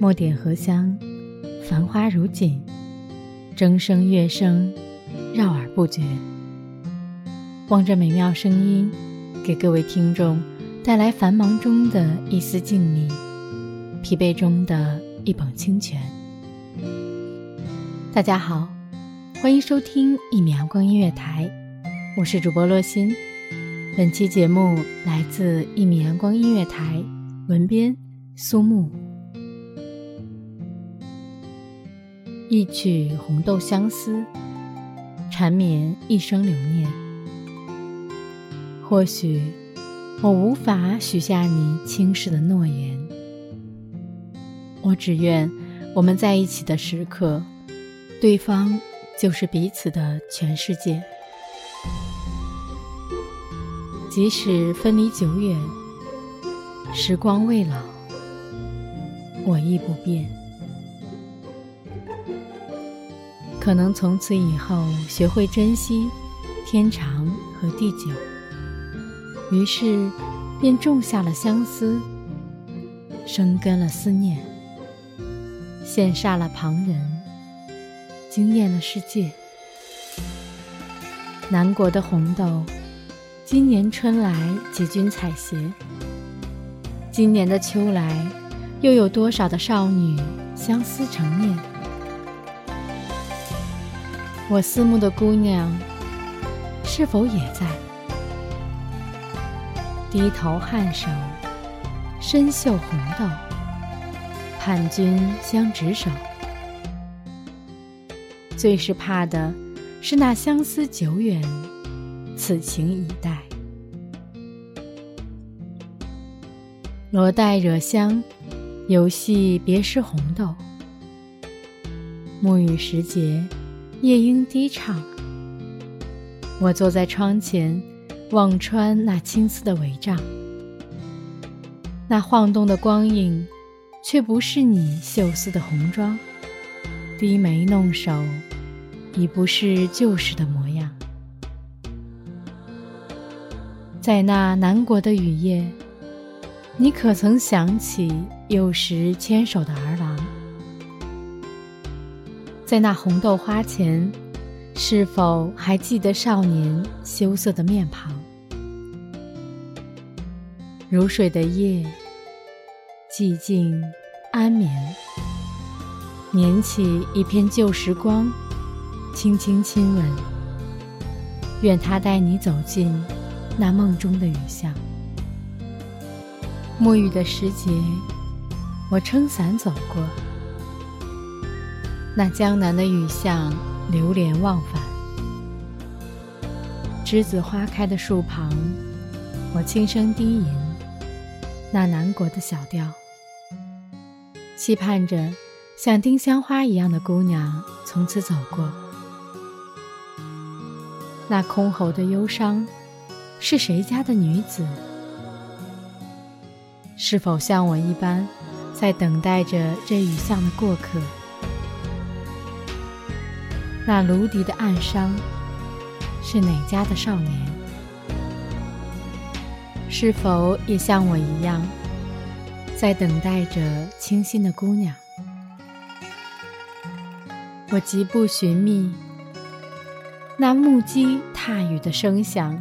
墨点荷香，繁花如锦，筝声乐声，绕耳不绝。望着美妙声音，给各位听众带来繁忙中的一丝静谧，疲惫中的一捧清泉。大家好，欢迎收听一米阳光音乐台，我是主播洛心。本期节目来自一米阳光音乐台，文编苏木。一曲红豆相思，缠绵一生留念。或许我无法许下你轻视的诺言，我只愿我们在一起的时刻，对方就是彼此的全世界。即使分离久远，时光未老，我亦不变。可能从此以后学会珍惜天长和地久，于是便种下了相思，生根了思念，羡煞了旁人，惊艳了世界。南国的红豆，今年春来几君采撷？今年的秋来，又有多少的少女相思成念？我思慕的姑娘，是否也在低头颔首，深嗅红豆，盼君相执手？最是怕的是那相思久远，此情已待。罗带惹香，游戏别失红豆。暮雨时节。夜莺低唱，我坐在窗前，望穿那青丝的帷帐。那晃动的光影，却不是你秀丝的红妆。低眉弄手，已不是旧时的模样。在那南国的雨夜，你可曾想起幼时牵手的儿郎？在那红豆花前，是否还记得少年羞涩的面庞？如水的夜，寂静安眠。捻起一片旧时光，轻轻亲吻。愿他带你走进那梦中的雨巷。沐浴的时节，我撑伞走过。那江南的雨巷，流连忘返。栀子花开的树旁，我轻声低吟那南国的小调，期盼着像丁香花一样的姑娘从此走过。那箜篌的忧伤，是谁家的女子？是否像我一般，在等待着这雨巷的过客？那芦笛的暗伤，是哪家的少年？是否也像我一样，在等待着清新的姑娘？我疾步寻觅。那木屐踏雨的声响，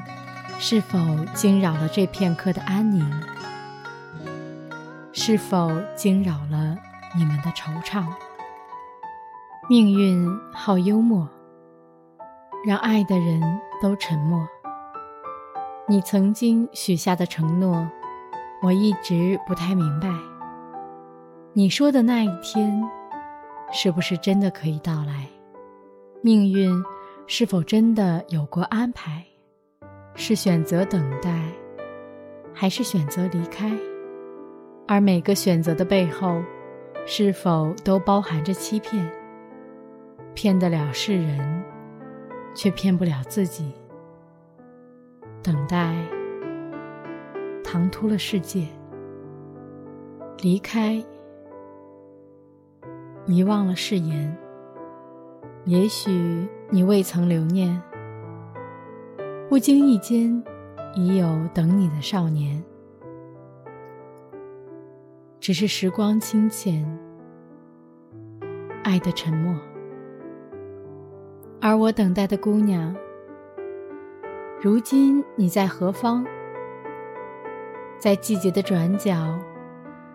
是否惊扰了这片刻的安宁？是否惊扰了你们的惆怅？命运好幽默，让爱的人都沉默。你曾经许下的承诺，我一直不太明白。你说的那一天，是不是真的可以到来？命运。是否真的有过安排？是选择等待，还是选择离开？而每个选择的背后，是否都包含着欺骗？骗得了世人，却骗不了自己。等待，唐突了世界；离开，遗忘了誓言。也许你未曾留念，不经意间已有等你的少年。只是时光清浅，爱的沉默。而我等待的姑娘，如今你在何方？在季节的转角，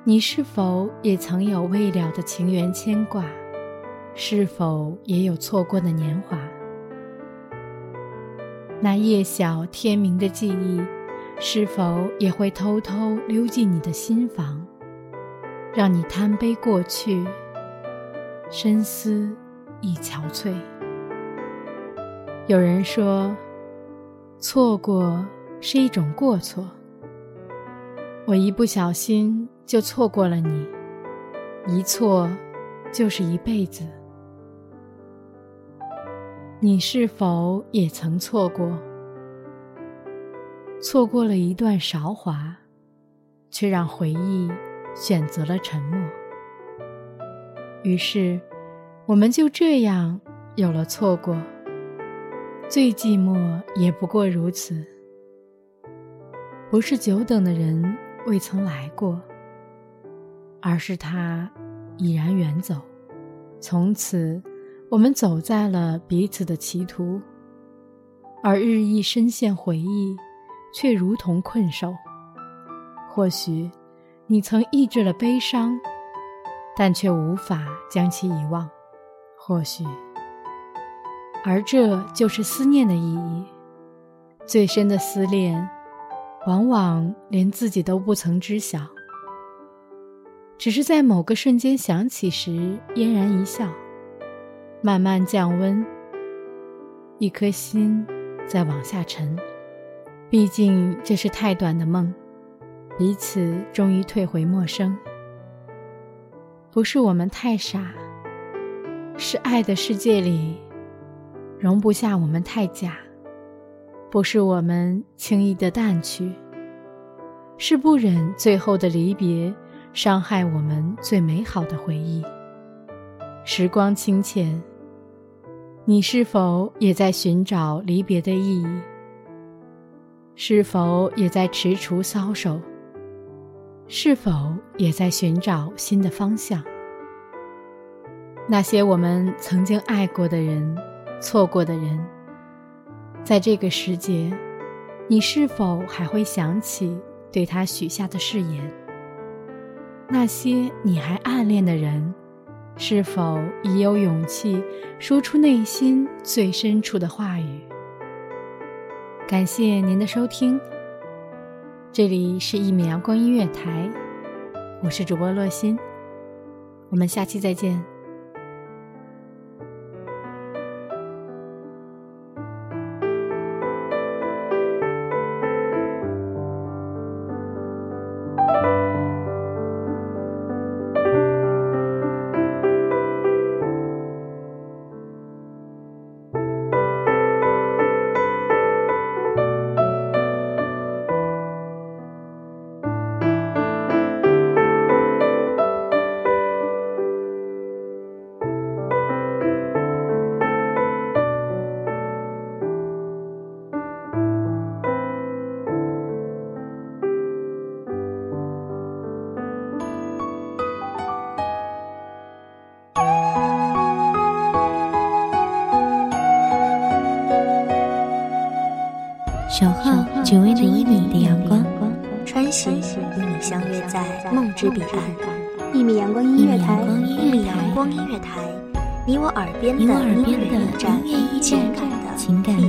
你是否也曾有未了的情缘牵挂？是否也有错过的年华？那夜晓天明的记忆，是否也会偷偷溜进你的心房，让你贪杯过去，深思亦憔悴？有人说，错过是一种过错。我一不小心就错过了你，一错就是一辈子。你是否也曾错过？错过了一段韶华，却让回忆选择了沉默。于是，我们就这样有了错过。最寂寞也不过如此。不是久等的人未曾来过，而是他已然远走，从此。我们走在了彼此的歧途，而日益深陷回忆，却如同困兽。或许你曾抑制了悲伤，但却无法将其遗忘。或许，而这就是思念的意义。最深的思念，往往连自己都不曾知晓，只是在某个瞬间想起时，嫣然一笑。慢慢降温，一颗心在往下沉。毕竟这是太短的梦，彼此终于退回陌生。不是我们太傻，是爱的世界里容不下我们太假。不是我们轻易的淡去，是不忍最后的离别伤害我们最美好的回忆。时光清浅。你是否也在寻找离别的意义？是否也在踟蹰搔首？是否也在寻找新的方向？那些我们曾经爱过的人，错过的人，在这个时节，你是否还会想起对他许下的誓言？那些你还暗恋的人？是否已有勇气说出内心最深处的话语？感谢您的收听，这里是《一米阳光音乐台》，我是主播洛心，我们下期再见。守候只为那一米的阳光，穿行与你相约在梦之彼岸。一米阳光音乐台，一米阳光音乐台，你我耳边的音乐驿站，情感的情感的